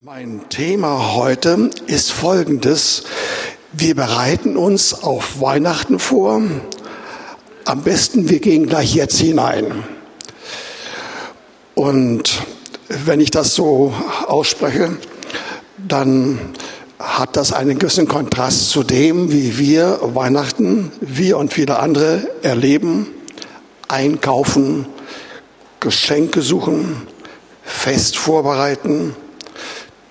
Mein Thema heute ist folgendes. Wir bereiten uns auf Weihnachten vor. Am besten, wir gehen gleich jetzt hinein. Und wenn ich das so ausspreche, dann hat das einen gewissen Kontrast zu dem, wie wir Weihnachten, wir und viele andere erleben, einkaufen, Geschenke suchen, Fest vorbereiten,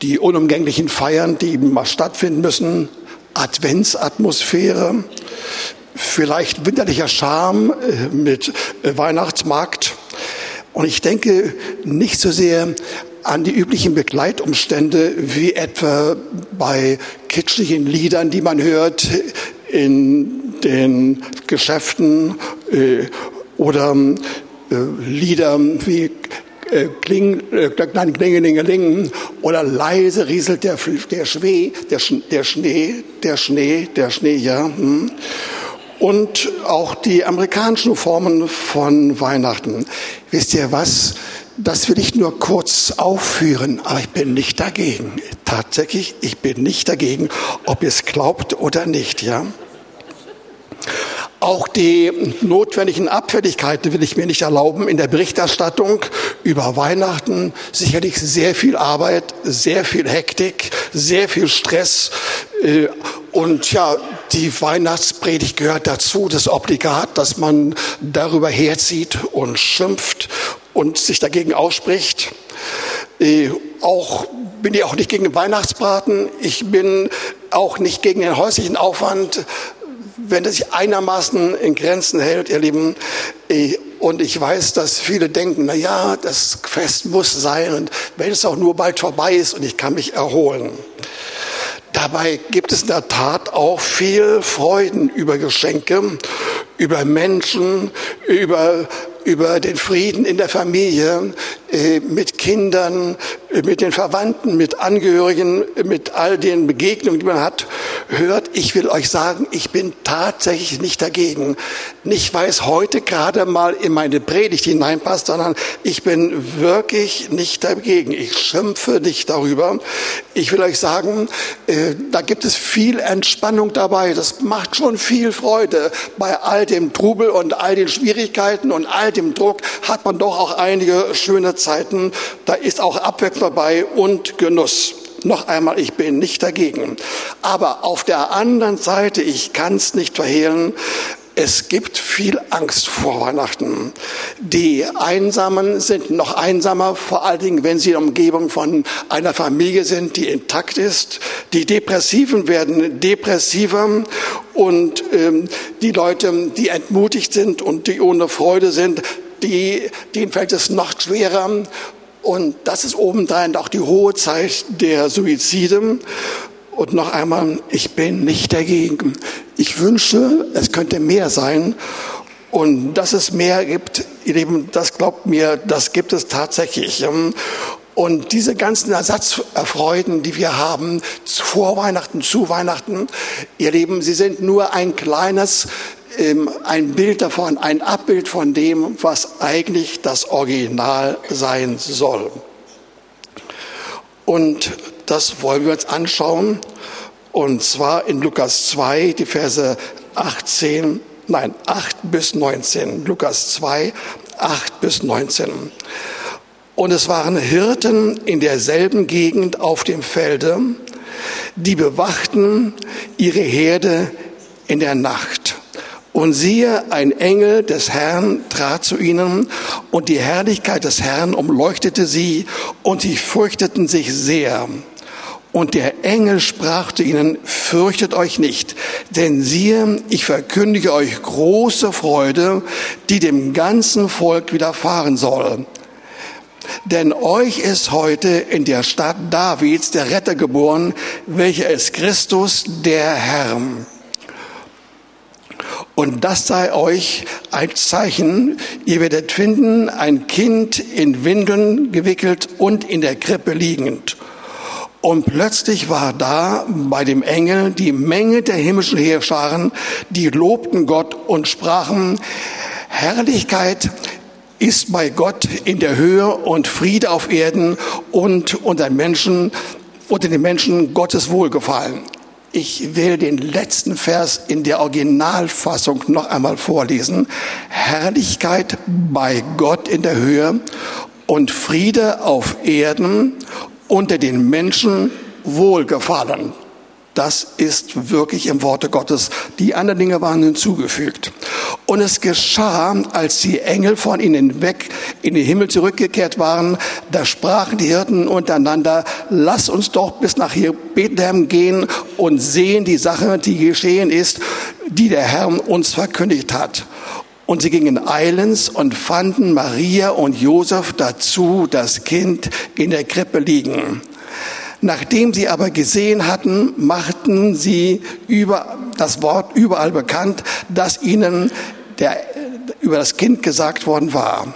die unumgänglichen Feiern, die eben mal stattfinden müssen, Adventsatmosphäre, vielleicht winterlicher Charme äh, mit äh, Weihnachtsmarkt. Und ich denke nicht so sehr an die üblichen Begleitumstände wie etwa bei kitschigen Liedern, die man hört in den Geschäften äh, oder Lieder wie Kling, äh, nein, Klingelingeling oder leise rieselt der, der, Schwee, der, der Schnee, der Schnee, der Schnee, ja. Hm. Und auch die amerikanischen Formen von Weihnachten. Wisst ihr was? Das will ich nur kurz aufführen, aber ich bin nicht dagegen. Tatsächlich, ich bin nicht dagegen, ob ihr es glaubt oder nicht, ja. Auch die notwendigen Abfälligkeiten will ich mir nicht erlauben in der Berichterstattung über Weihnachten. Sicherlich sehr viel Arbeit, sehr viel Hektik, sehr viel Stress. Äh, und ja, die Weihnachtspredigt gehört dazu, das Obligat, dass man darüber herzieht und schimpft und sich dagegen ausspricht. Äh, auch bin ich auch nicht gegen den Weihnachtsbraten. Ich bin auch nicht gegen den häuslichen Aufwand wenn es sich einigermaßen in Grenzen hält, ihr Lieben, äh, und ich weiß, dass viele denken, na ja, das Fest muss sein und wenn es auch nur bald vorbei ist und ich kann mich erholen. Dabei gibt es in der Tat auch viel Freuden über Geschenke, über Menschen, über über den Frieden in der Familie, äh, mit Kindern, äh, mit den Verwandten, mit Angehörigen, mit all den Begegnungen, die man hat, hört. Ich will euch sagen, ich bin tatsächlich nicht dagegen. Nicht, weil es heute gerade mal in meine Predigt hineinpasst, sondern ich bin wirklich nicht dagegen. Ich schimpfe nicht darüber. Ich will euch sagen, äh, da gibt es viel Entspannung dabei. Das macht schon viel Freude bei all dem Trubel und all den Schwierigkeiten und all dem Druck hat man doch auch einige schöne Zeiten. Da ist auch Abwechslung dabei und Genuss. Noch einmal, ich bin nicht dagegen. Aber auf der anderen Seite, ich kann es nicht verhehlen, es gibt viel Angst vor Weihnachten. Die Einsamen sind noch einsamer, vor allen Dingen, wenn sie in der Umgebung von einer Familie sind, die intakt ist. Die Depressiven werden depressiver und ähm, die Leute, die entmutigt sind und die ohne Freude sind, die, denen fällt es noch schwerer. Und das ist obendrein auch die hohe Zeit der Suizide. Und noch einmal, ich bin nicht dagegen. Ich wünsche, es könnte mehr sein. Und dass es mehr gibt, ihr Lieben, das glaubt mir, das gibt es tatsächlich. Und diese ganzen Ersatzfreuden, die wir haben, vor Weihnachten, zu Weihnachten, ihr Lieben, sie sind nur ein kleines, ähm, ein Bild davon, ein Abbild von dem, was eigentlich das Original sein soll. Und das wollen wir uns anschauen. Und zwar in Lukas 2, die Verse 18, nein, 8 bis 19. Lukas 2, 8 bis 19. Und es waren Hirten in derselben Gegend auf dem Felde, die bewachten ihre Herde in der Nacht. Und siehe, ein Engel des Herrn trat zu ihnen, und die Herrlichkeit des Herrn umleuchtete sie, und sie fürchteten sich sehr. Und der Engel sprach zu ihnen, fürchtet euch nicht, denn siehe, ich verkündige euch große Freude, die dem ganzen Volk widerfahren soll. Denn euch ist heute in der Stadt Davids der Retter geboren, welcher ist Christus, der Herr. Und das sei euch ein Zeichen. Ihr werdet finden, ein Kind in Windeln gewickelt und in der Krippe liegend. Und plötzlich war da bei dem Engel die Menge der himmlischen Heerscharen, die lobten Gott und sprachen, Herrlichkeit ist bei Gott in der Höhe und Friede auf Erden und unter Menschen unter den Menschen Gottes Wohlgefallen. Ich will den letzten Vers in der Originalfassung noch einmal vorlesen. Herrlichkeit bei Gott in der Höhe und Friede auf Erden unter den Menschen Wohlgefallen. Das ist wirklich im Worte Gottes. Die anderen Dinge waren hinzugefügt. Und es geschah, als die Engel von ihnen weg in den Himmel zurückgekehrt waren, da sprachen die Hirten untereinander, lass uns doch bis nach hier Bethlehem gehen und sehen die Sache, die geschehen ist, die der Herr uns verkündigt hat. Und sie gingen eilends und fanden Maria und Josef dazu das Kind in der Krippe liegen. Nachdem sie aber gesehen hatten, machten sie über das Wort überall bekannt, das ihnen der, über das Kind gesagt worden war.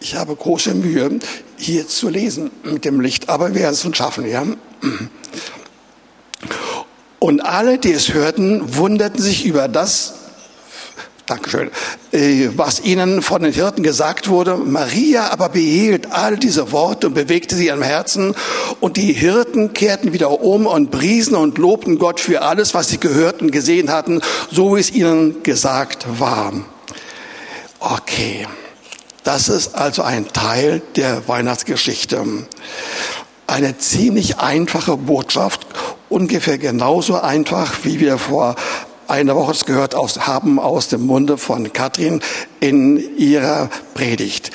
Ich habe große Mühe, hier zu lesen mit dem Licht, aber wir werden es schon schaffen, ja. Und alle, die es hörten, wunderten sich über das, Dankeschön. Äh, was ihnen von den Hirten gesagt wurde. Maria aber behielt all diese Worte und bewegte sie am Herzen. Und die Hirten kehrten wieder um und priesen und lobten Gott für alles, was sie gehört und gesehen hatten, so wie es ihnen gesagt war. Okay. Das ist also ein Teil der Weihnachtsgeschichte. Eine ziemlich einfache Botschaft, ungefähr genauso einfach, wie wir vor eine Woche gehört aus, haben aus dem Munde von Katrin in ihrer Predigt.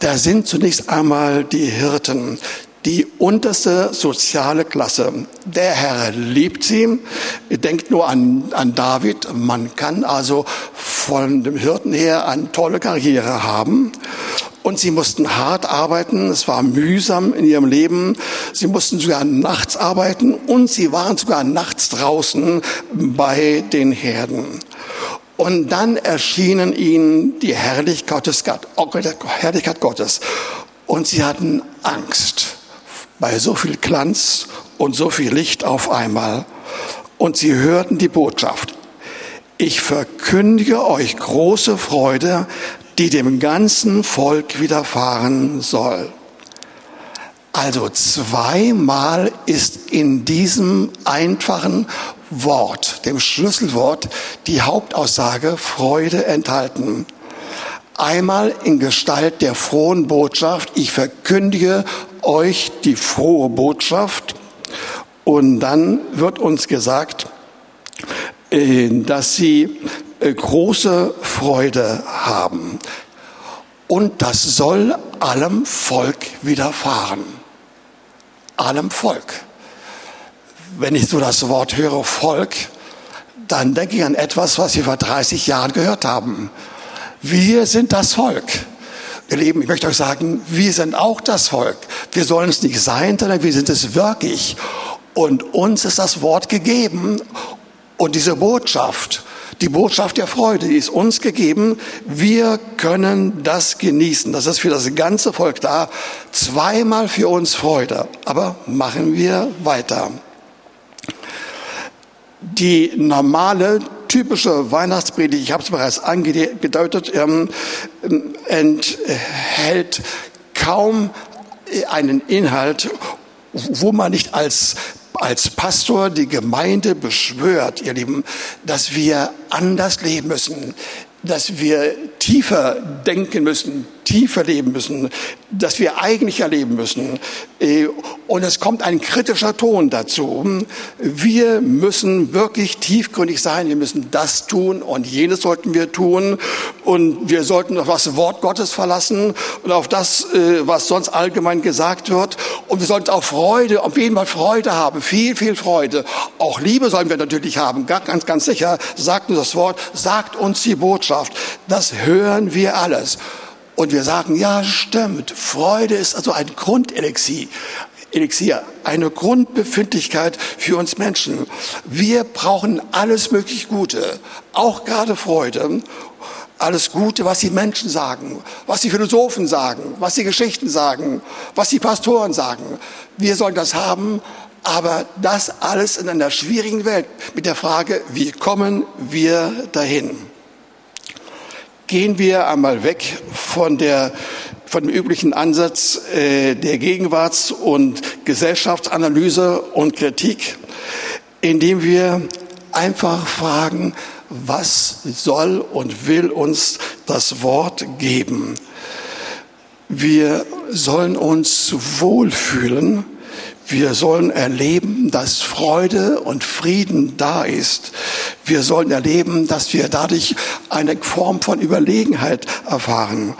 Da sind zunächst einmal die Hirten, die unterste soziale Klasse. Der Herr liebt sie. Denkt nur an, an David. Man kann also von dem Hirten her eine tolle Karriere haben. Und sie mussten hart arbeiten, es war mühsam in ihrem Leben. Sie mussten sogar nachts arbeiten und sie waren sogar nachts draußen bei den Herden. Und dann erschienen ihnen die Herrlichkeit Gottes. Und sie hatten Angst bei so viel Glanz und so viel Licht auf einmal. Und sie hörten die Botschaft. Ich verkündige euch große Freude, die dem ganzen Volk widerfahren soll. Also zweimal ist in diesem einfachen Wort, dem Schlüsselwort, die Hauptaussage Freude enthalten. Einmal in Gestalt der frohen Botschaft, ich verkündige euch die frohe Botschaft. Und dann wird uns gesagt, äh, dass sie große Freude haben. Und das soll allem Volk widerfahren. Allem Volk. Wenn ich so das Wort höre, Volk, dann denke ich an etwas, was wir vor 30 Jahren gehört haben. Wir sind das Volk. Ihr Lieben, ich möchte euch sagen, wir sind auch das Volk. Wir sollen es nicht sein, sondern wir sind es wirklich. Und uns ist das Wort gegeben und diese Botschaft die Botschaft der Freude, ist uns gegeben. Wir können das genießen. Das ist für das ganze Volk da. Zweimal für uns Freude. Aber machen wir weiter. Die normale typische Weihnachtspredigt, ich habe es bereits angedeutet, ähm, enthält kaum einen Inhalt, wo man nicht als als Pastor die Gemeinde beschwört, ihr Lieben, dass wir anders leben müssen, dass wir tiefer denken müssen, tiefer leben müssen, dass wir eigentlich erleben müssen. Äh, und es kommt ein kritischer Ton dazu. Wir müssen wirklich tiefgründig sein. Wir müssen das tun und jenes sollten wir tun. Und wir sollten auf das Wort Gottes verlassen und auf das, äh, was sonst allgemein gesagt wird. Und wir sollten auch Freude, auf jeden Fall Freude haben. Viel, viel Freude. Auch Liebe sollen wir natürlich haben. Ganz, ganz sicher sagt uns das Wort, sagt uns die Botschaft. Das hören wir alles. Und wir sagen, ja, stimmt. Freude ist also ein Grundelixier. Elixier, eine Grundbefindlichkeit für uns Menschen. Wir brauchen alles möglich Gute, auch gerade Freude. Alles Gute, was die Menschen sagen, was die Philosophen sagen, was die Geschichten sagen, was die Pastoren sagen. Wir sollen das haben, aber das alles in einer schwierigen Welt mit der Frage, wie kommen wir dahin? Gehen wir einmal weg von der von dem üblichen Ansatz äh, der Gegenwarts- und Gesellschaftsanalyse und Kritik, indem wir einfach fragen, was soll und will uns das Wort geben? Wir sollen uns wohlfühlen. Wir sollen erleben, dass Freude und Frieden da ist. Wir sollen erleben, dass wir dadurch eine Form von Überlegenheit erfahren.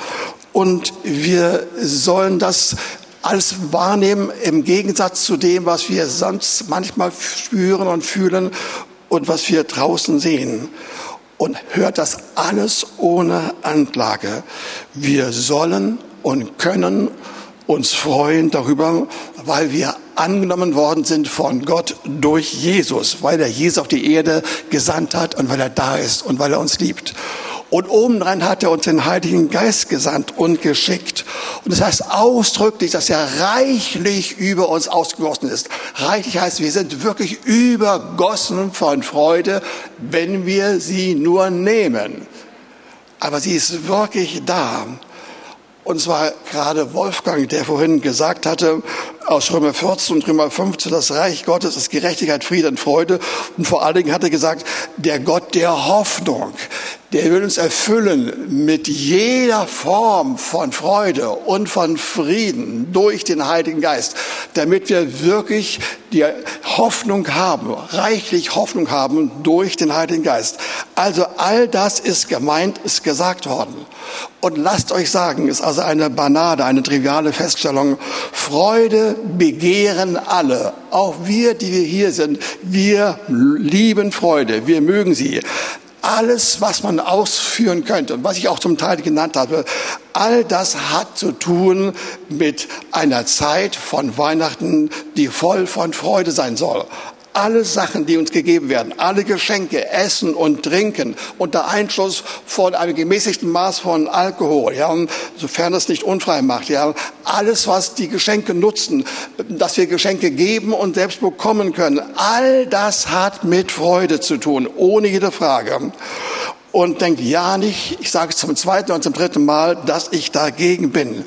Und wir sollen das alles wahrnehmen im Gegensatz zu dem, was wir sonst manchmal spüren und fühlen und was wir draußen sehen. Und hört das alles ohne Anklage. Wir sollen und können uns freuen darüber, weil wir angenommen worden sind von Gott durch Jesus, weil er Jesus auf die Erde gesandt hat und weil er da ist und weil er uns liebt. Und obendrein hat er uns den Heiligen Geist gesandt und geschickt. Und das heißt ausdrücklich, dass er reichlich über uns ausgegossen ist. Reichlich heißt, wir sind wirklich übergossen von Freude, wenn wir sie nur nehmen. Aber sie ist wirklich da. Und zwar gerade Wolfgang, der vorhin gesagt hatte, aus Römer 14 und Römer 15, das Reich Gottes ist Gerechtigkeit, Friede und Freude. Und vor allen Dingen hat er gesagt, der Gott der Hoffnung, der will uns erfüllen mit jeder Form von Freude und von Frieden durch den Heiligen Geist, damit wir wirklich die Hoffnung haben, reichlich Hoffnung haben durch den Heiligen Geist. Also all das ist gemeint, ist gesagt worden. Und lasst euch sagen, ist also eine banale, eine triviale Feststellung. Freude begehren alle. Auch wir, die wir hier sind, wir lieben Freude. Wir mögen sie alles, was man ausführen könnte und was ich auch zum Teil genannt habe, all das hat zu tun mit einer Zeit von Weihnachten, die voll von Freude sein soll alle Sachen, die uns gegeben werden, alle Geschenke, Essen und Trinken unter Einschluss von einem gemäßigten Maß von Alkohol, ja, sofern es nicht unfrei macht, ja, alles, was die Geschenke nutzen, dass wir Geschenke geben und selbst bekommen können, all das hat mit Freude zu tun, ohne jede Frage und denkt ja nicht, ich sage es zum zweiten und zum dritten Mal, dass ich dagegen bin.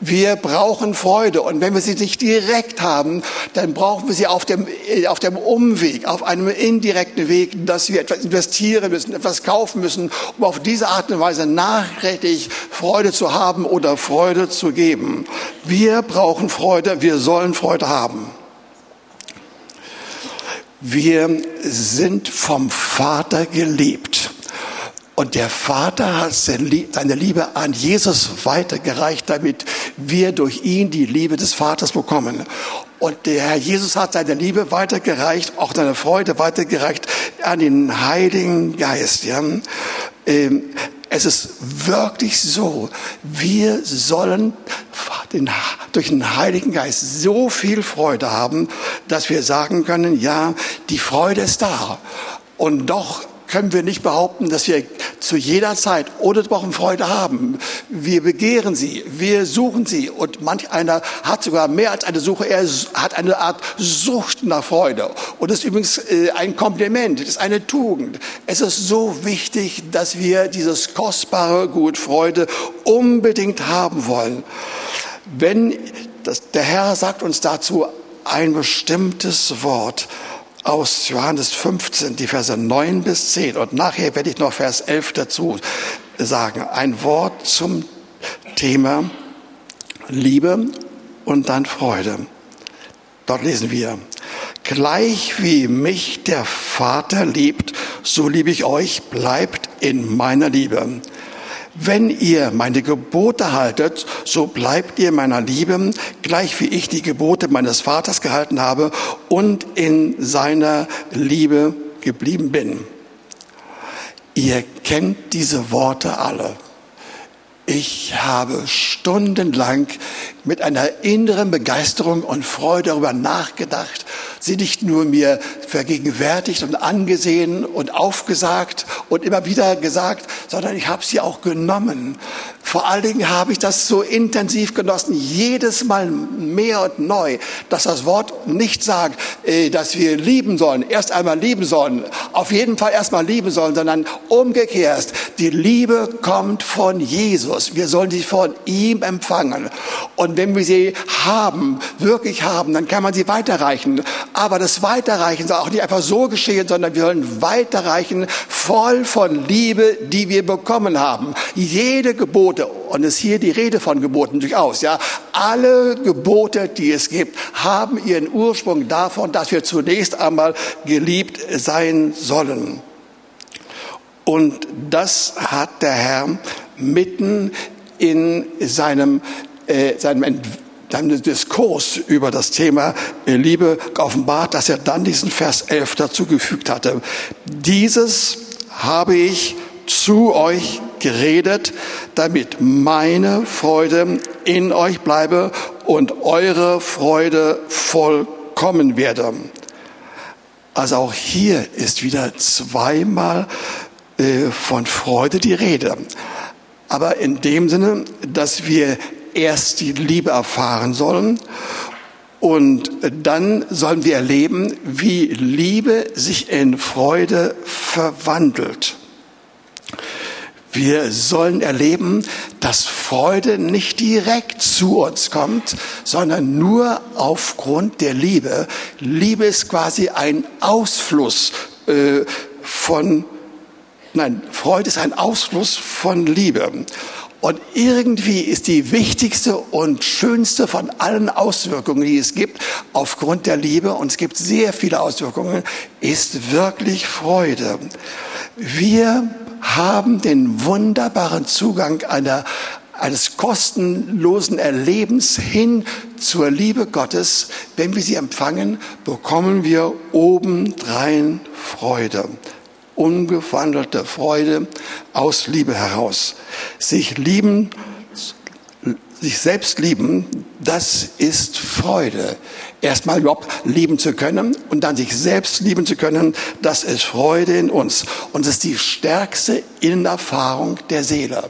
Wir brauchen Freude und wenn wir sie nicht direkt haben, dann brauchen wir sie auf dem, auf dem Umweg, auf einem indirekten Weg, dass wir etwas investieren müssen, etwas kaufen müssen, um auf diese Art und Weise nachhaltig Freude zu haben oder Freude zu geben. Wir brauchen Freude, wir sollen Freude haben. Wir sind vom Vater geliebt. Und der Vater hat seine Liebe an Jesus weitergereicht, damit wir durch ihn die Liebe des Vaters bekommen. Und der Herr Jesus hat seine Liebe weitergereicht, auch seine Freude weitergereicht an den Heiligen Geist. Ja? Ähm, es ist wirklich so, wir sollen durch den Heiligen Geist so viel Freude haben, dass wir sagen können, ja, die Freude ist da. Und doch können wir nicht behaupten, dass wir zu jeder Zeit ohne Wochen Freude haben. Wir begehren sie, wir suchen sie und manch einer hat sogar mehr als eine Suche, er hat eine Art Sucht nach Freude. Und das ist übrigens äh, ein Kompliment, das ist eine Tugend. Es ist so wichtig, dass wir dieses kostbare Gut Freude unbedingt haben wollen. Wenn das, der Herr sagt uns dazu ein bestimmtes Wort, aus Johannes 15, die Verse 9 bis 10. Und nachher werde ich noch Vers 11 dazu sagen. Ein Wort zum Thema Liebe und dann Freude. Dort lesen wir, gleich wie mich der Vater liebt, so liebe ich euch, bleibt in meiner Liebe. Wenn ihr meine Gebote haltet, so bleibt ihr meiner Liebe, gleich wie ich die Gebote meines Vaters gehalten habe und in seiner Liebe geblieben bin. Ihr kennt diese Worte alle. Ich habe stundenlang mit einer inneren Begeisterung und Freude darüber nachgedacht, sie nicht nur mir vergegenwärtigt und angesehen und aufgesagt und immer wieder gesagt, sondern ich habe sie auch genommen. Vor allen Dingen habe ich das so intensiv genossen, jedes Mal mehr und neu, dass das Wort nicht sagt, äh, dass wir lieben sollen, erst einmal lieben sollen, auf jeden Fall erstmal lieben sollen, sondern umgekehrt. Die Liebe kommt von Jesus. Wir sollen sie von ihm empfangen. Und wenn wir sie haben, wirklich haben, dann kann man sie weiterreichen. Aber das Weiterreichen soll auch nicht einfach so geschehen, sondern wir sollen weiterreichen voll von Liebe, die wir bekommen haben. Jede Gebote, und es ist hier die Rede von Geboten durchaus, ja, alle Gebote, die es gibt, haben ihren Ursprung davon, dass wir zunächst einmal geliebt sein sollen. Und das hat der Herr mitten in seinem, äh, seinem seinem Diskurs über das Thema äh, Liebe offenbart, dass er dann diesen Vers 11 dazu gefügt hatte. Dieses habe ich zu euch geredet, damit meine Freude in euch bleibe und eure Freude vollkommen werde. Also auch hier ist wieder zweimal äh, von Freude die Rede. Aber in dem Sinne, dass wir erst die Liebe erfahren sollen und dann sollen wir erleben, wie Liebe sich in Freude verwandelt. Wir sollen erleben, dass Freude nicht direkt zu uns kommt, sondern nur aufgrund der Liebe. Liebe ist quasi ein Ausfluss äh, von, nein, Freude ist ein Ausfluss von Liebe. Und irgendwie ist die wichtigste und schönste von allen Auswirkungen, die es gibt, aufgrund der Liebe, und es gibt sehr viele Auswirkungen, ist wirklich Freude. Wir haben den wunderbaren Zugang einer, eines kostenlosen Erlebens hin zur Liebe Gottes. Wenn wir sie empfangen, bekommen wir obendrein Freude. Ungewandelte Freude aus Liebe heraus. Sich lieben, sich selbst lieben, das ist Freude. Erstmal überhaupt lieben zu können und dann sich selbst lieben zu können, das ist Freude in uns. Und es ist die stärkste Innenerfahrung der Seele.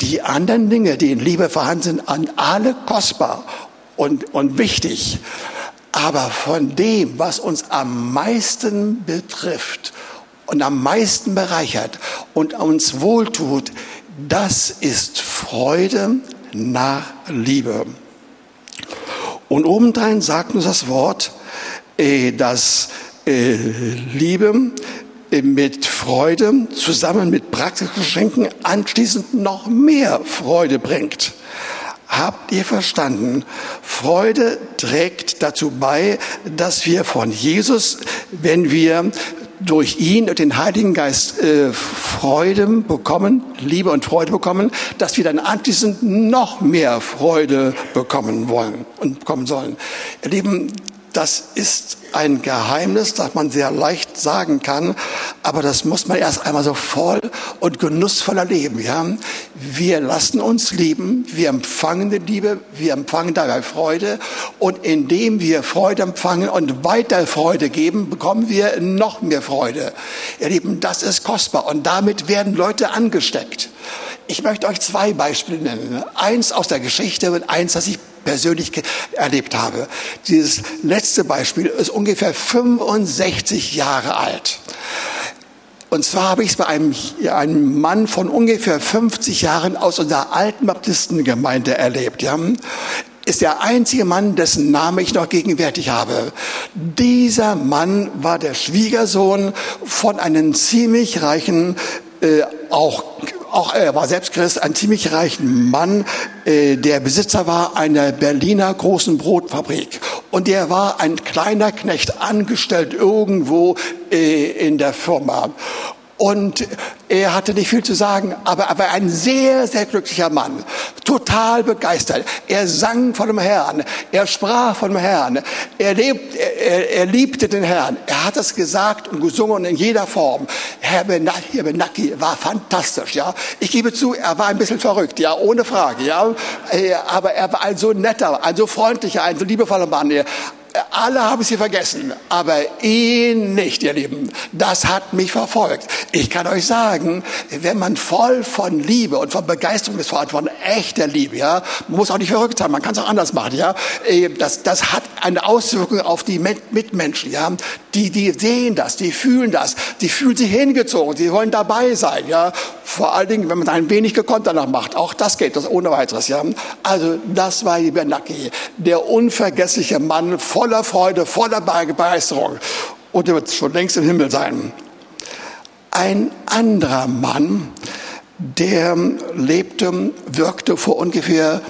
Die anderen Dinge, die in Liebe vorhanden sind, an alle kostbar und, und wichtig. Aber von dem, was uns am meisten betrifft und am meisten bereichert und uns wohltut, das ist Freude nach Liebe. Und obendrein sagt uns das Wort, äh, dass äh, Liebe äh, mit Freude zusammen mit praktischen Geschenken anschließend noch mehr Freude bringt. Habt ihr verstanden? Freude trägt dazu bei, dass wir von Jesus, wenn wir durch ihn und den Heiligen Geist äh, Freude bekommen, Liebe und Freude bekommen, dass wir dann anschließend noch mehr Freude bekommen wollen und bekommen sollen. Ihr Lieben, das ist ein Geheimnis, das man sehr leicht sagen kann, aber das muss man erst einmal so voll und genussvoll erleben. Ja? Wir lassen uns lieben, wir empfangen die Liebe, wir empfangen dabei Freude und indem wir Freude empfangen und weiter Freude geben, bekommen wir noch mehr Freude. Ihr Lieben, das ist kostbar und damit werden Leute angesteckt. Ich möchte euch zwei Beispiele nennen. Eins aus der Geschichte und eins, das ich persönlich erlebt habe. Dieses letzte Beispiel ist ungefähr 65 Jahre alt. Und zwar habe ich es bei einem, einem Mann von ungefähr 50 Jahren aus unserer alten Baptistengemeinde erlebt. Ja? ist der einzige Mann, dessen Name ich noch gegenwärtig habe. Dieser Mann war der Schwiegersohn von einem ziemlich reichen, äh, auch auch er war selbst Christ, ein ziemlich reichen Mann, äh, der Besitzer war einer Berliner großen Brotfabrik. Und er war ein kleiner Knecht, angestellt irgendwo äh, in der Firma. Und er hatte nicht viel zu sagen, aber er war ein sehr, sehr glücklicher Mann. Total begeistert. Er sang von dem Herrn. Er sprach von dem Herrn. Er, lebt, er, er liebte den Herrn. Er hat es gesagt und gesungen in jeder Form. Herr Benacki war fantastisch, ja. Ich gebe zu, er war ein bisschen verrückt, ja, ohne Frage, ja. Äh, aber er war ein so netter, ein so freundlicher, ein so liebevoller Mann. Alle haben sie vergessen, aber ihn nicht, ihr Lieben. Das hat mich verfolgt. Ich kann euch sagen, wenn man voll von Liebe und von Begeisterung ist, von echter Liebe, ja, man muss auch nicht verrückt sein, man kann es auch anders machen, ja. Äh, das, das hat eine Auswirkung auf die Mitmenschen, ja. Die, die sehen das, die fühlen das, die fühlen sich hingezogen, die wollen dabei sein, ja. Vor allen Dingen, wenn man ein wenig gekonnt danach macht. Auch das geht, das ohne weiteres, ja. Also, das war Benaki, der unvergessliche Mann voller Freude, voller Begeisterung. Und er wird schon längst im Himmel sein. Ein anderer Mann, der lebte, wirkte vor ungefähr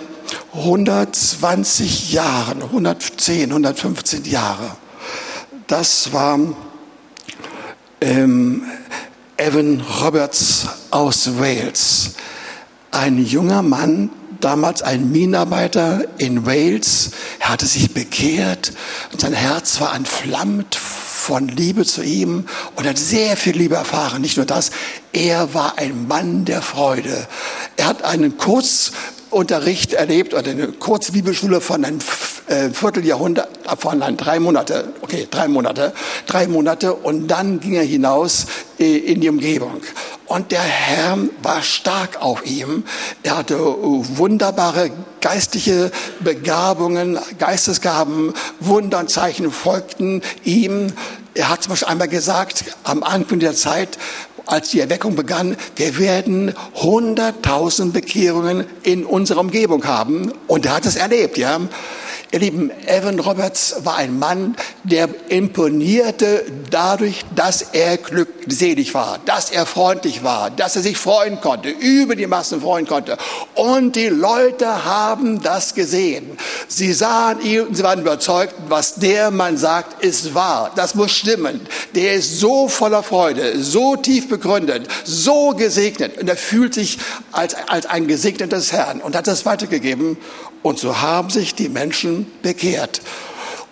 120 Jahren, 110, 115 Jahre. Das war ähm, Evan Roberts aus Wales, ein junger Mann, damals ein Minenarbeiter in Wales. Er hatte sich bekehrt und sein Herz war entflammt von Liebe zu ihm und hat sehr viel Liebe erfahren. Nicht nur das, er war ein Mann der Freude. Er hat einen Kurzunterricht erlebt oder eine Kurzbibelschule von einem äh, Vierteljahrhundert, von einem drei Monate, okay, drei Monate, drei Monate und dann ging er hinaus äh, in die Umgebung. Und der Herr war stark auf ihm. Er hatte wunderbare geistliche Begabungen, Geistesgaben, Wunder und Zeichen folgten ihm. Er hat zum Beispiel einmal gesagt, am Anfang der Zeit, als die Erweckung begann, wir werden hunderttausend Bekehrungen in unserer Umgebung haben. Und er hat es erlebt, ja. Ihr Lieben, Evan Roberts war ein Mann, der imponierte dadurch, dass er glückselig war, dass er freundlich war, dass er sich freuen konnte, über die Massen freuen konnte. Und die Leute haben das gesehen. Sie sahen ihn und sie waren überzeugt, was der Mann sagt, ist wahr. Das muss stimmen. Der ist so voller Freude, so tief begründet, so gesegnet. Und er fühlt sich als, als ein gesegnetes Herrn und hat das weitergegeben. Und so haben sich die Menschen bekehrt.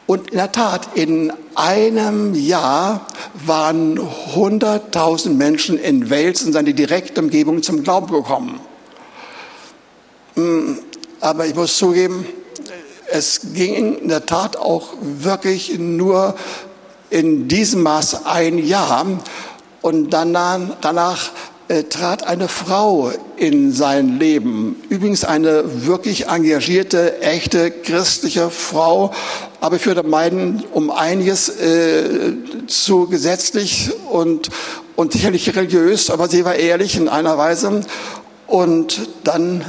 Und in der Tat, in einem Jahr waren 100.000 Menschen in Wales und seine direkte Umgebung zum Glauben gekommen. Hm, aber ich muss zugeben, es ging in der Tat auch wirklich nur in diesem Maß ein Jahr. Und danach, danach äh, trat eine Frau in sein Leben. Übrigens eine wirklich engagierte, echte christliche Frau. Aber ich würde meinen, um einiges äh, zu gesetzlich und, und sicherlich religiös, aber sie war ehrlich in einer Weise. Und dann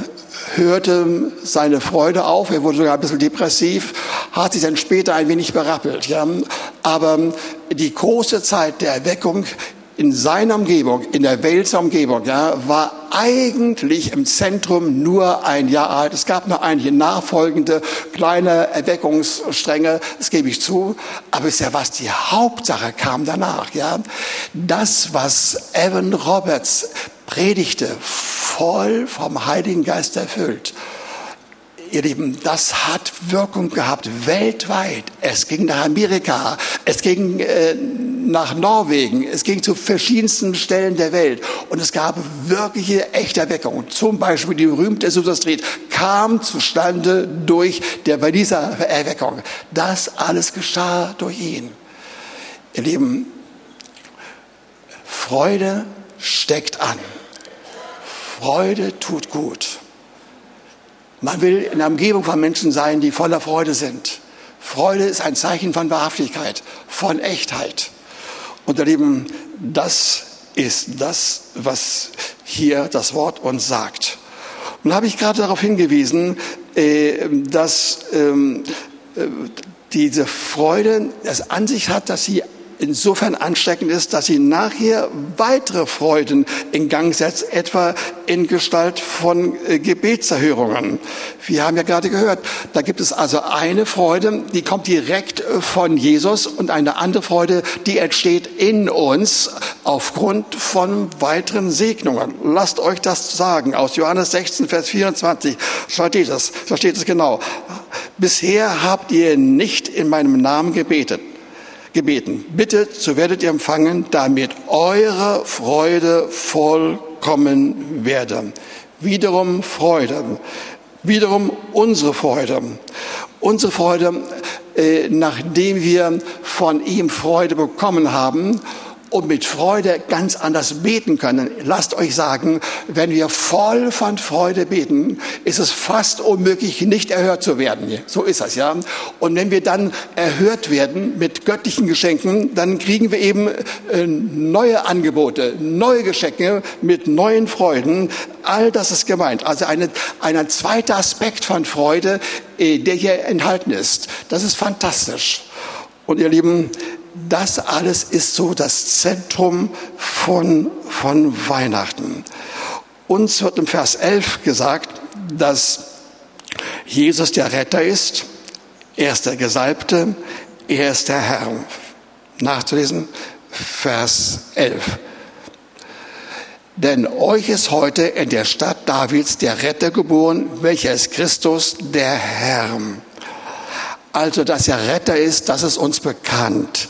hörte seine Freude auf, er wurde sogar ein bisschen depressiv, hat sich dann später ein wenig berappelt. Ja. Aber die große Zeit der Erweckung in seiner Umgebung, in der Welser Umgebung, ja, war eigentlich im Zentrum nur ein Jahr alt. Es gab noch einige nachfolgende kleine Erweckungsstränge, das gebe ich zu. Aber ist ja was, die Hauptsache kam danach, ja. Das, was Evan Roberts predigte, voll vom Heiligen Geist erfüllt ihr Lieben, das hat Wirkung gehabt weltweit. Es ging nach Amerika, es ging äh, nach Norwegen, es ging zu verschiedensten Stellen der Welt und es gab wirkliche echte Erweckungen. Zum Beispiel die berühmte Susa Street kam zustande durch der Waliser Erweckung. Das alles geschah durch ihn. Ihr Lieben, Freude steckt an. Freude tut gut. Man will in der Umgebung von Menschen sein, die voller Freude sind. Freude ist ein Zeichen von Wahrhaftigkeit, von Echtheit. Und ihr Lieben, das ist das, was hier das Wort uns sagt. Und da habe ich gerade darauf hingewiesen, äh, dass ähm, äh, diese Freude es an sich hat, dass sie insofern ansteckend ist, dass sie nachher weitere Freuden in Gang setzt, etwa in Gestalt von äh, Gebetserhörungen. Wir haben ja gerade gehört, da gibt es also eine Freude, die kommt direkt von Jesus und eine andere Freude, die entsteht in uns aufgrund von weiteren Segnungen. Lasst euch das sagen aus Johannes 16, Vers 24. Da steht es, da es genau. Bisher habt ihr nicht in meinem Namen gebetet gebeten. Bittet, so werdet ihr empfangen, damit eure Freude vollkommen werde. Wiederum Freude. Wiederum unsere Freude. Unsere Freude äh, nachdem wir von ihm Freude bekommen haben und mit Freude ganz anders beten können. Lasst euch sagen, wenn wir voll von Freude beten, ist es fast unmöglich, nicht erhört zu werden. So ist das, ja. Und wenn wir dann erhört werden mit göttlichen Geschenken, dann kriegen wir eben äh, neue Angebote, neue Geschenke mit neuen Freuden. All das ist gemeint. Also eine, ein zweiter Aspekt von Freude, äh, der hier enthalten ist. Das ist fantastisch. Und ihr Lieben, das alles ist so das Zentrum von, von Weihnachten. Uns wird im Vers 11 gesagt, dass Jesus der Retter ist, er ist der Gesalbte, er ist der Herr. Nachzulesen, Vers 11. Denn euch ist heute in der Stadt Davids der Retter geboren, welcher ist Christus, der Herr. Also, dass er Retter ist, das ist uns bekannt.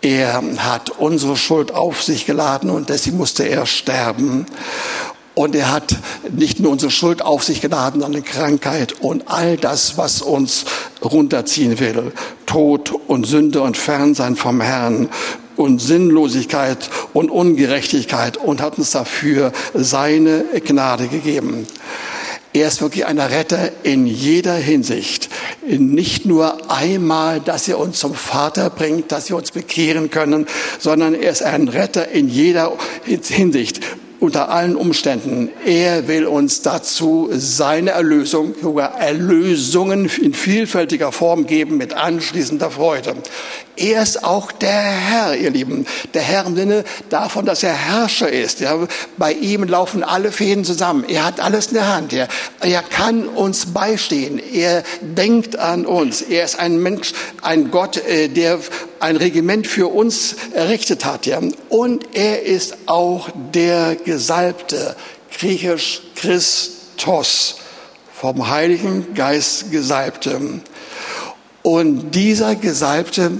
Er hat unsere Schuld auf sich geladen und deswegen musste er sterben. Und er hat nicht nur unsere Schuld auf sich geladen, sondern Krankheit und all das, was uns runterziehen will. Tod und Sünde und Fernsein vom Herrn und Sinnlosigkeit und Ungerechtigkeit und hat uns dafür seine Gnade gegeben. Er ist wirklich ein Retter in jeder Hinsicht. Nicht nur einmal, dass er uns zum Vater bringt, dass wir uns bekehren können, sondern er ist ein Retter in jeder Hinsicht unter allen Umständen. Er will uns dazu seine Erlösung, sogar Erlösungen in vielfältiger Form geben mit anschließender Freude. Er ist auch der Herr, ihr Lieben. Der Herr im Sinne davon, dass er Herrscher ist. Ja, bei ihm laufen alle Fäden zusammen. Er hat alles in der Hand. Ja. Er kann uns beistehen. Er denkt an uns. Er ist ein Mensch, ein Gott, äh, der ein Regiment für uns errichtet hat. Ja. Und er ist auch der Gesalbte, griechisch Christos, vom Heiligen Geist Gesalbte. Und dieser Gesalbte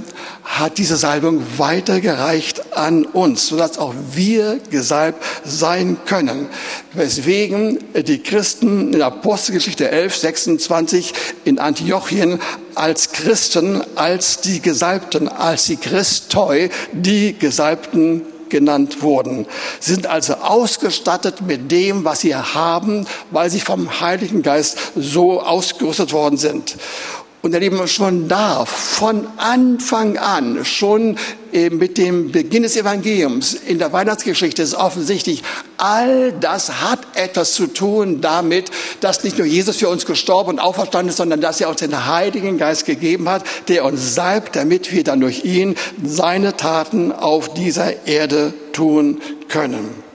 hat diese Salbung weitergereicht an uns, sodass auch wir gesalbt sein können. Weswegen die Christen in Apostelgeschichte 11, 26 in Antiochien als Christen, als die Gesalbten, als die Christoi, die Gesalbten genannt wurden, sind also ausgestattet mit dem, was sie haben, weil sie vom Heiligen Geist so ausgerüstet worden sind. Und erleben schon da, von Anfang an, schon äh, mit dem Beginn des Evangeliums in der Weihnachtsgeschichte ist offensichtlich, all das hat etwas zu tun damit, dass nicht nur Jesus für uns gestorben und auferstanden ist, sondern dass er uns den Heiligen Geist gegeben hat, der uns salbt, damit wir dann durch ihn seine Taten auf dieser Erde tun können.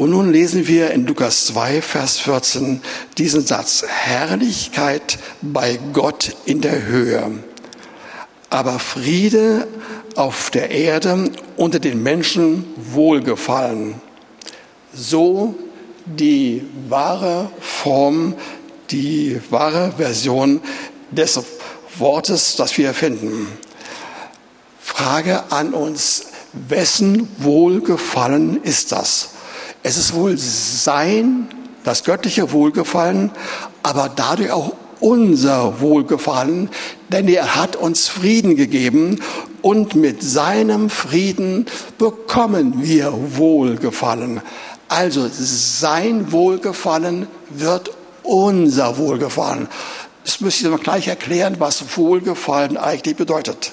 Und nun lesen wir in Lukas 2, Vers 14 diesen Satz. Herrlichkeit bei Gott in der Höhe, aber Friede auf der Erde unter den Menschen wohlgefallen. So die wahre Form, die wahre Version des Wortes, das wir finden. Frage an uns, wessen Wohlgefallen ist das? Es ist wohl sein, das göttliche Wohlgefallen, aber dadurch auch unser Wohlgefallen, denn er hat uns Frieden gegeben und mit seinem Frieden bekommen wir Wohlgefallen. Also sein Wohlgefallen wird unser Wohlgefallen. Das müsste ich mal gleich erklären, was Wohlgefallen eigentlich bedeutet.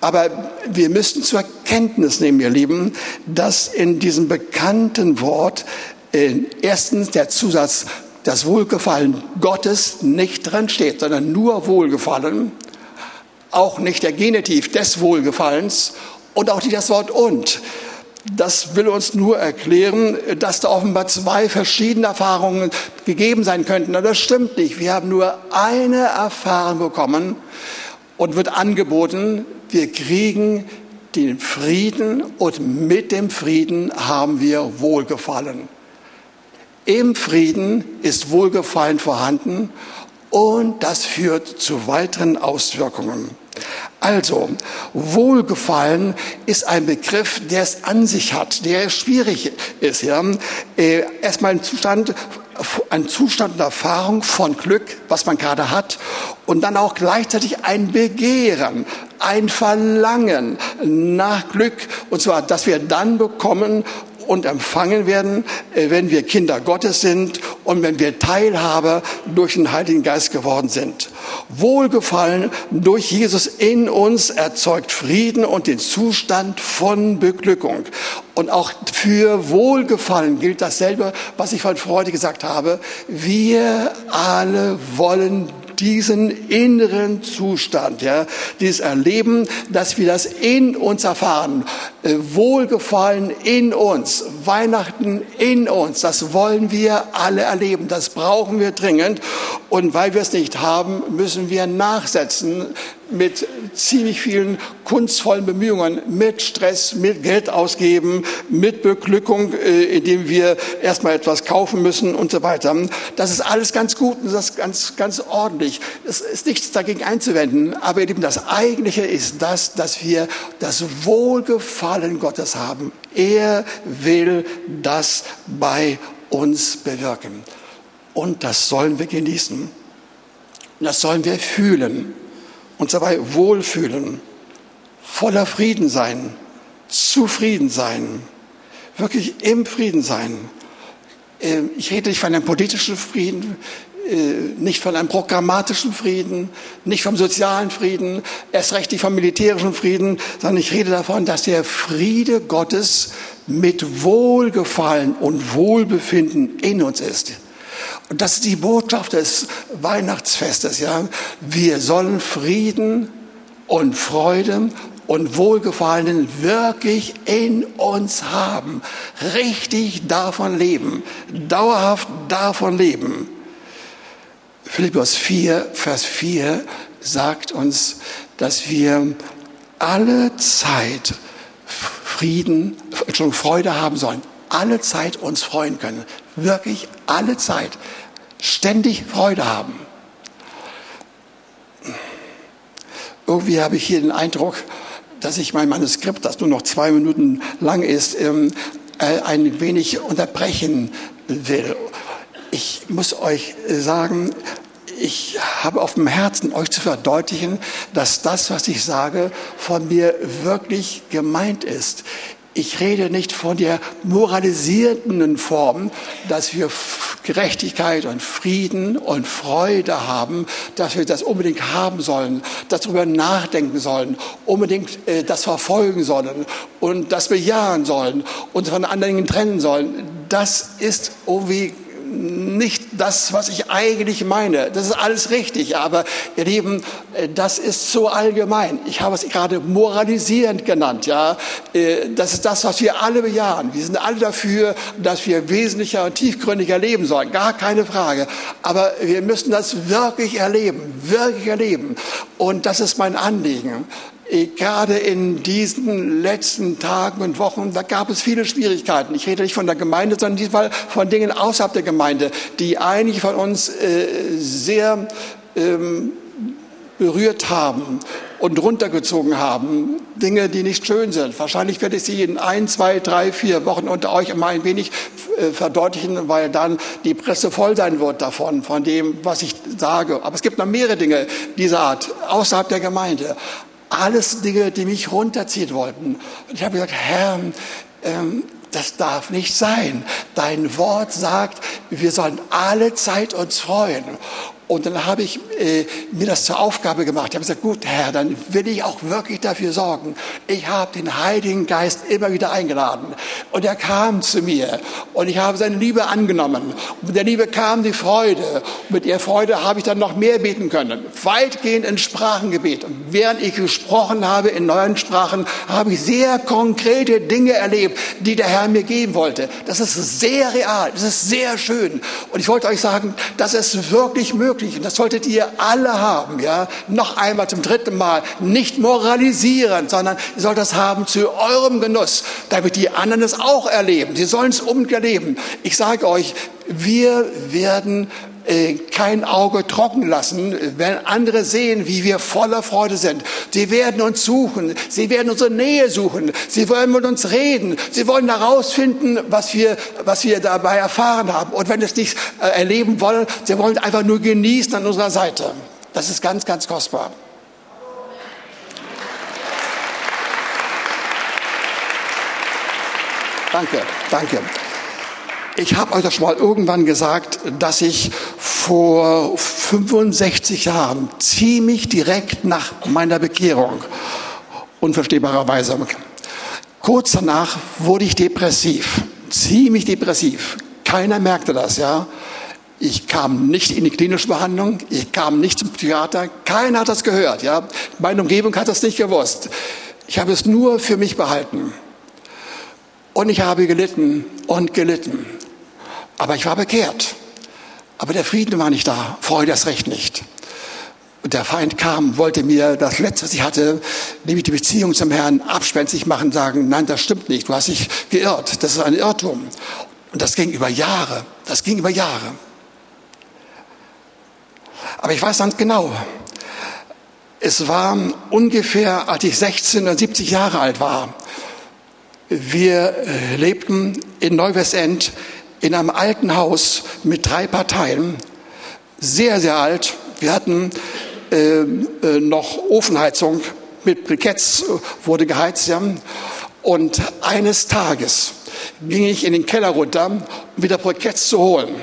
Aber wir müssen zur Kenntnis nehmen, ihr Lieben, dass in diesem bekannten Wort äh, erstens der Zusatz das Wohlgefallen Gottes nicht drin steht, sondern nur Wohlgefallen, auch nicht der Genitiv des Wohlgefallens und auch nicht das Wort und. Das will uns nur erklären, dass da offenbar zwei verschiedene Erfahrungen gegeben sein könnten. Aber das stimmt nicht. Wir haben nur eine Erfahrung bekommen und wird angeboten, wir kriegen den Frieden und mit dem Frieden haben wir Wohlgefallen. Im Frieden ist Wohlgefallen vorhanden und das führt zu weiteren Auswirkungen. Also, Wohlgefallen ist ein Begriff, der es an sich hat, der schwierig ist. Ja? Äh, erstmal ein Zustand ein Zustand und Erfahrung von Glück, was man gerade hat, und dann auch gleichzeitig ein Begehren, ein Verlangen nach Glück, und zwar, dass wir dann bekommen und empfangen werden, äh, wenn wir Kinder Gottes sind und wenn wir Teilhaber durch den Heiligen Geist geworden sind. Wohlgefallen durch Jesus in uns erzeugt Frieden und den Zustand von Beglückung. Und auch für Wohlgefallen gilt dasselbe, was ich von Freude gesagt habe. Wir alle wollen diesen inneren Zustand, ja, dieses Erleben, dass wir das in uns erfahren, äh, Wohlgefallen in uns, Weihnachten in uns, das wollen wir alle erleben, das brauchen wir dringend. Und weil wir es nicht haben, müssen wir nachsetzen, mit ziemlich vielen kunstvollen Bemühungen, mit Stress, mit Geld ausgeben, mit Beglückung, äh, indem wir erstmal etwas kaufen müssen und so weiter. Das ist alles ganz gut und das ist ganz, ganz ordentlich. Es ist nichts dagegen einzuwenden, aber eben das Eigentliche ist das, dass wir das Wohlgefallen Gottes haben. Er will das bei uns bewirken. Und das sollen wir genießen. Das sollen wir fühlen uns dabei wohlfühlen, voller Frieden sein, zufrieden sein, wirklich im Frieden sein. Ähm, ich rede nicht von einem politischen Frieden, äh, nicht von einem programmatischen Frieden, nicht vom sozialen Frieden, erst recht nicht vom militärischen Frieden, sondern ich rede davon, dass der Friede Gottes mit Wohlgefallen und Wohlbefinden in uns ist. Und das ist die Botschaft des Weihnachtsfestes, ja. Wir sollen Frieden und Freude und Wohlgefallen wirklich in uns haben. Richtig davon leben. Dauerhaft davon leben. Philippus 4, Vers 4 sagt uns, dass wir alle Zeit Frieden, schon Freude haben sollen. Alle Zeit uns freuen können wirklich alle Zeit ständig Freude haben. Irgendwie habe ich hier den Eindruck, dass ich mein Manuskript, das nur noch zwei Minuten lang ist, ähm, äh, ein wenig unterbrechen will. Ich muss euch sagen, ich habe auf dem Herzen, euch zu verdeutlichen, dass das, was ich sage, von mir wirklich gemeint ist. Ich rede nicht von der moralisierenden Form, dass wir Gerechtigkeit und Frieden und Freude haben, dass wir das unbedingt haben sollen, darüber nachdenken sollen, unbedingt äh, das verfolgen sollen und das bejahen sollen und von anderen trennen sollen. Das ist irgendwie nicht das, was ich eigentlich meine. Das ist alles richtig, aber ihr Lieben, äh, das ist so allgemein. Ich habe es gerade moralisierend genannt, ja. Äh, das ist das, was wir alle bejahen. Wir sind alle dafür, dass wir wesentlicher und tiefgründiger leben sollen. Gar keine Frage. Aber wir müssen das wirklich erleben, wirklich erleben. Und das ist mein Anliegen gerade in diesen letzten Tagen und Wochen, da gab es viele Schwierigkeiten. Ich rede nicht von der Gemeinde, sondern Fall von Dingen außerhalb der Gemeinde, die einige von uns äh, sehr ähm, berührt haben und runtergezogen haben. Dinge, die nicht schön sind. Wahrscheinlich werde ich sie in ein, zwei, drei, vier Wochen unter euch immer ein wenig äh, verdeutlichen, weil dann die Presse voll sein wird davon, von dem, was ich sage. Aber es gibt noch mehrere Dinge dieser Art außerhalb der Gemeinde alles Dinge, die mich runterziehen wollten. Und ich habe gesagt, Herr, ähm, das darf nicht sein. Dein Wort sagt, wir sollen alle Zeit uns freuen. Und dann habe ich äh, mir das zur Aufgabe gemacht. Ich habe gesagt, gut, Herr, dann will ich auch wirklich dafür sorgen. Ich habe den Heiligen Geist immer wieder eingeladen. Und er kam zu mir. Und ich habe seine Liebe angenommen. Und mit der Liebe kam die Freude. Und mit der Freude habe ich dann noch mehr beten können. Weitgehend in Sprachengebet. Und während ich gesprochen habe in neuen Sprachen, habe ich sehr konkrete Dinge erlebt, die der Herr mir geben wollte. Das ist sehr real. Das ist sehr schön. Und ich wollte euch sagen, das ist wirklich möglich Und das solltet ihr alle haben, ja. Noch einmal zum dritten Mal. Nicht moralisieren, sondern ihr sollt das haben zu eurem Genuss, damit die anderen es auch erleben. Sie sollen es unbedingt erleben. Ich sage euch, wir werden kein Auge trocken lassen, wenn andere sehen, wie wir voller Freude sind. Sie werden uns suchen, sie werden unsere Nähe suchen, sie wollen mit uns reden, sie wollen herausfinden, was wir, was wir dabei erfahren haben. Und wenn es nicht äh, erleben wollen, sie wollen einfach nur genießen an unserer Seite. Das ist ganz, ganz kostbar. Danke, danke. Ich habe euch das schon mal irgendwann gesagt, dass ich vor 65 Jahren, ziemlich direkt nach meiner Bekehrung, unverstehbarerweise, kurz danach wurde ich depressiv, ziemlich depressiv. Keiner merkte das, ja. Ich kam nicht in die klinische Behandlung, ich kam nicht zum Psychiater, keiner hat das gehört, ja. Meine Umgebung hat das nicht gewusst. Ich habe es nur für mich behalten. Und ich habe gelitten und gelitten. Aber ich war bekehrt. Aber der Frieden war nicht da, Freude das Recht nicht. Und der Feind kam, wollte mir das Letzte, was ich hatte, nämlich die Beziehung zum Herrn, abspenstig machen, sagen, nein, das stimmt nicht, du hast dich geirrt, das ist ein Irrtum. Und das ging über Jahre, das ging über Jahre. Aber ich weiß ganz genau, es war ungefähr, als ich 16 oder 70 Jahre alt war, wir äh, lebten in Neuwestend in einem alten Haus mit drei Parteien, sehr, sehr alt. Wir hatten äh, äh, noch Ofenheizung mit Briketts, äh, wurde geheizt. Ja. Und eines Tages ging ich in den Keller runter, um wieder Briketts zu holen.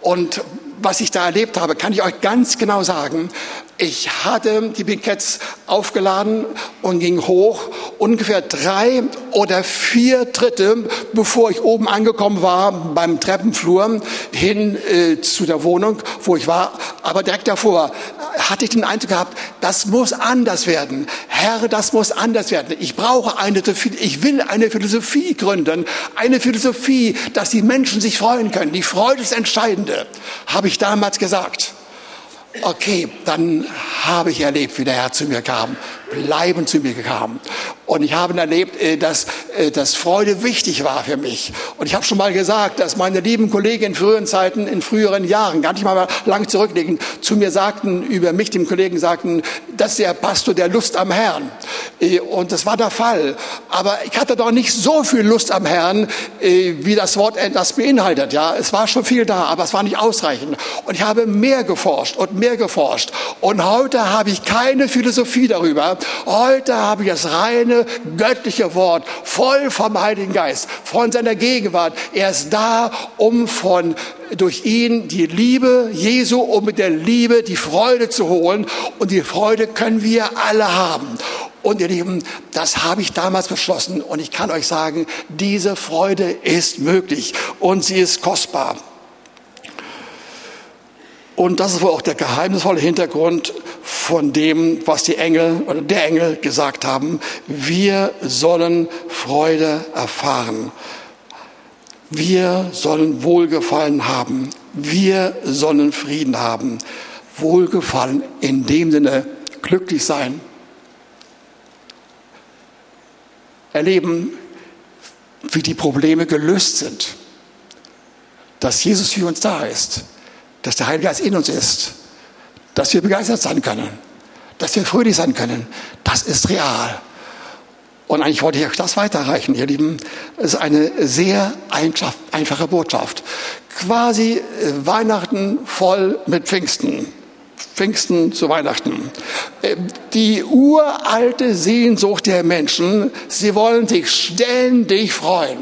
Und was ich da erlebt habe, kann ich euch ganz genau sagen. Ich hatte die Briketts aufgeladen und ging hoch, ungefähr drei oder vier Tritte, bevor ich oben angekommen war beim Treppenflur hin äh, zu der Wohnung, wo ich war. Aber direkt davor hatte ich den Eindruck gehabt, das muss anders werden. Herr, das muss anders werden. Ich brauche eine, ich will eine Philosophie gründen, eine Philosophie, dass die Menschen sich freuen können. Die Freude ist entscheidende, habe ich damals gesagt. Okay, dann habe ich erlebt, wie der Herr zu mir kam, bleiben zu mir kam. Und ich habe erlebt, äh, dass, äh, dass Freude wichtig war für mich. Und ich habe schon mal gesagt, dass meine lieben Kollegen in früheren Zeiten, in früheren Jahren, gar nicht mal lang zurückliegen, zu mir sagten, über mich, dem Kollegen sagten, das ist der Pastor der Lust am Herrn. Äh, und das war der Fall. Aber ich hatte doch nicht so viel Lust am Herrn, wie das Wort das beinhaltet. Ja, es war schon viel da, aber es war nicht ausreichend. Und ich habe mehr geforscht und mehr geforscht. Und heute habe ich keine Philosophie darüber. Heute habe ich das reine göttliche Wort, voll vom Heiligen Geist, von seiner Gegenwart. Er ist da, um von durch ihn die Liebe Jesu, um mit der Liebe die Freude zu holen. Und die Freude können wir alle haben. Und ihr Lieben, das habe ich damals beschlossen. Und ich kann euch sagen, diese Freude ist möglich und sie ist kostbar. Und das ist wohl auch der geheimnisvolle Hintergrund von dem, was die Engel oder der Engel gesagt haben. Wir sollen Freude erfahren. Wir sollen Wohlgefallen haben. Wir sollen Frieden haben. Wohlgefallen in dem Sinne glücklich sein. Erleben, wie die Probleme gelöst sind. Dass Jesus für uns da ist dass der Heilige Geist in uns ist, dass wir begeistert sein können, dass wir fröhlich sein können. Das ist real. Und eigentlich wollte ich euch das weiterreichen, ihr Lieben. Es ist eine sehr einfach, einfache Botschaft. Quasi äh, Weihnachten voll mit Pfingsten. Pfingsten zu Weihnachten. Äh, die uralte Sehnsucht der Menschen, sie wollen sich ständig freuen.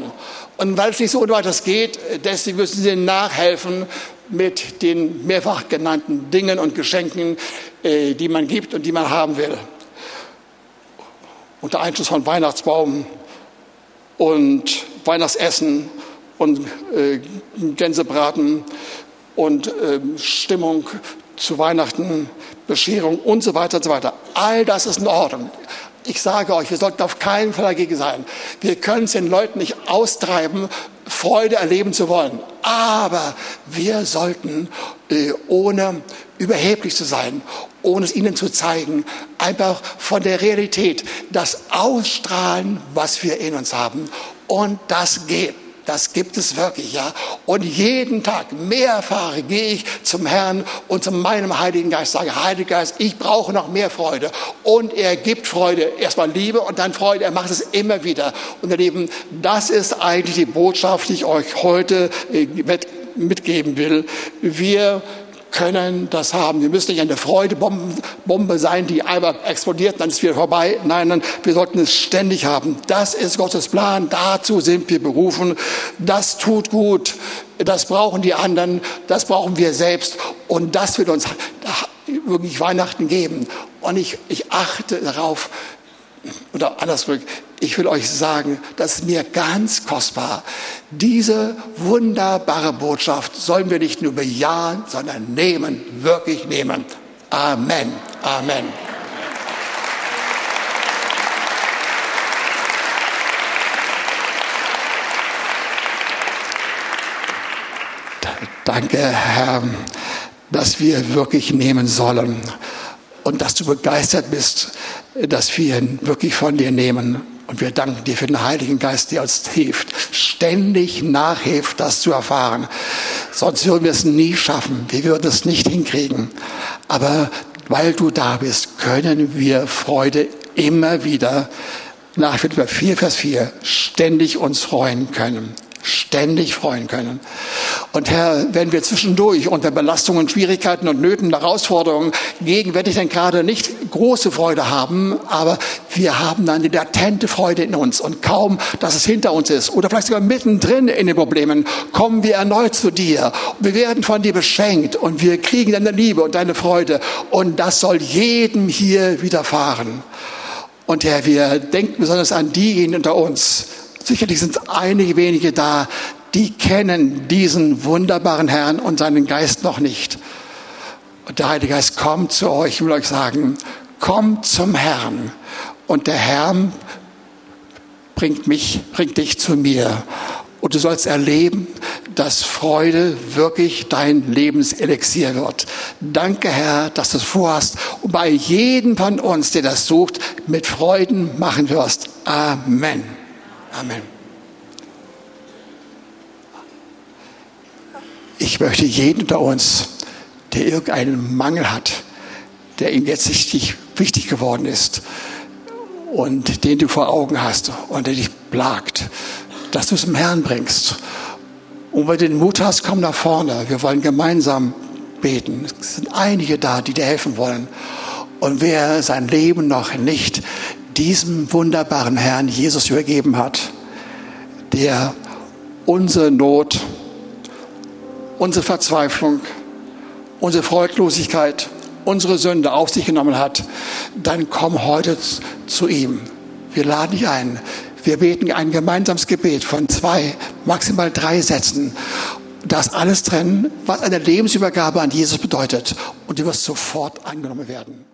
Und weil es nicht so ohne weiteres geht, äh, deswegen müssen sie nachhelfen mit den mehrfach genannten Dingen und Geschenken, äh, die man gibt und die man haben will. Unter Einschluss von Weihnachtsbaum und Weihnachtsessen und äh, Gänsebraten und äh, Stimmung zu Weihnachten, Bescherung und so weiter und so weiter. All das ist in Ordnung. Ich sage euch, wir sollten auf keinen Fall dagegen sein. Wir können es den Leuten nicht austreiben, Freude erleben zu wollen. Aber wir sollten, äh, ohne überheblich zu sein, ohne es ihnen zu zeigen, einfach von der Realität das ausstrahlen, was wir in uns haben. Und das geht. Das gibt es wirklich, ja. Und jeden Tag mehrfach gehe ich zum Herrn und zu meinem Heiligen Geist, sage, Heiliger Geist, ich brauche noch mehr Freude. Und er gibt Freude, erstmal Liebe und dann Freude. Er macht es immer wieder. Und ihr Lieben, das ist eigentlich die Botschaft, die ich euch heute äh, mitgeben will. Wir können das haben. Wir müssen nicht eine Freudebombe sein, die einmal explodiert, dann ist wieder vorbei. Nein, nein, wir sollten es ständig haben. Das ist Gottes Plan. Dazu sind wir berufen. Das tut gut. Das brauchen die anderen. Das brauchen wir selbst. Und das wird uns wirklich Weihnachten geben. Und ich, ich achte darauf, oder andersrum, ich will euch sagen, das ist mir ganz kostbar. Diese wunderbare Botschaft sollen wir nicht nur bejahen, sondern nehmen, wirklich nehmen. Amen. Amen. Danke, Herr, dass wir wirklich nehmen sollen und dass du begeistert bist, dass wir wirklich von dir nehmen. Und wir danken dir für den Heiligen Geist, der uns hilft, ständig nachhilft, das zu erfahren. Sonst würden wir es nie schaffen. Wir würden es nicht hinkriegen. Aber weil du da bist, können wir Freude immer wieder nach Philipper 4, Vers 4 ständig uns freuen können ständig freuen können. Und Herr, wenn wir zwischendurch unter Belastungen, Schwierigkeiten und Nöten, Herausforderungen gegenwärtig dann gerade nicht große Freude haben, aber wir haben dann die latente Freude in uns und kaum, dass es hinter uns ist oder vielleicht sogar mittendrin in den Problemen, kommen wir erneut zu dir. Wir werden von dir beschenkt und wir kriegen deine Liebe und deine Freude und das soll jedem hier widerfahren. Und Herr, wir denken besonders an diejenigen unter uns, Sicherlich sind einige wenige da, die kennen diesen wunderbaren Herrn und seinen Geist noch nicht. Und der Heilige Geist kommt zu euch und will euch sagen, kommt zum Herrn. Und der Herr bringt mich, bringt dich zu mir. Und du sollst erleben, dass Freude wirklich dein Lebenselixier wird. Danke, Herr, dass du es vorhast und bei jedem von uns, der das sucht, mit Freuden machen wirst. Amen. Amen. Ich möchte jeden unter uns, der irgendeinen Mangel hat, der ihm jetzt richtig wichtig geworden ist und den du vor Augen hast und der dich plagt, dass du es im Herrn bringst. Und wenn du den Mut hast, komm nach vorne. Wir wollen gemeinsam beten. Es sind einige da, die dir helfen wollen. Und wer sein Leben noch nicht diesem wunderbaren Herrn Jesus übergeben hat, der unsere Not, unsere Verzweiflung, unsere Freudlosigkeit, unsere Sünde auf sich genommen hat, dann komm heute zu ihm. Wir laden dich ein. Wir beten ein gemeinsames Gebet von zwei, maximal drei Sätzen. Das alles trennen, was eine Lebensübergabe an Jesus bedeutet. Und du wirst sofort angenommen werden.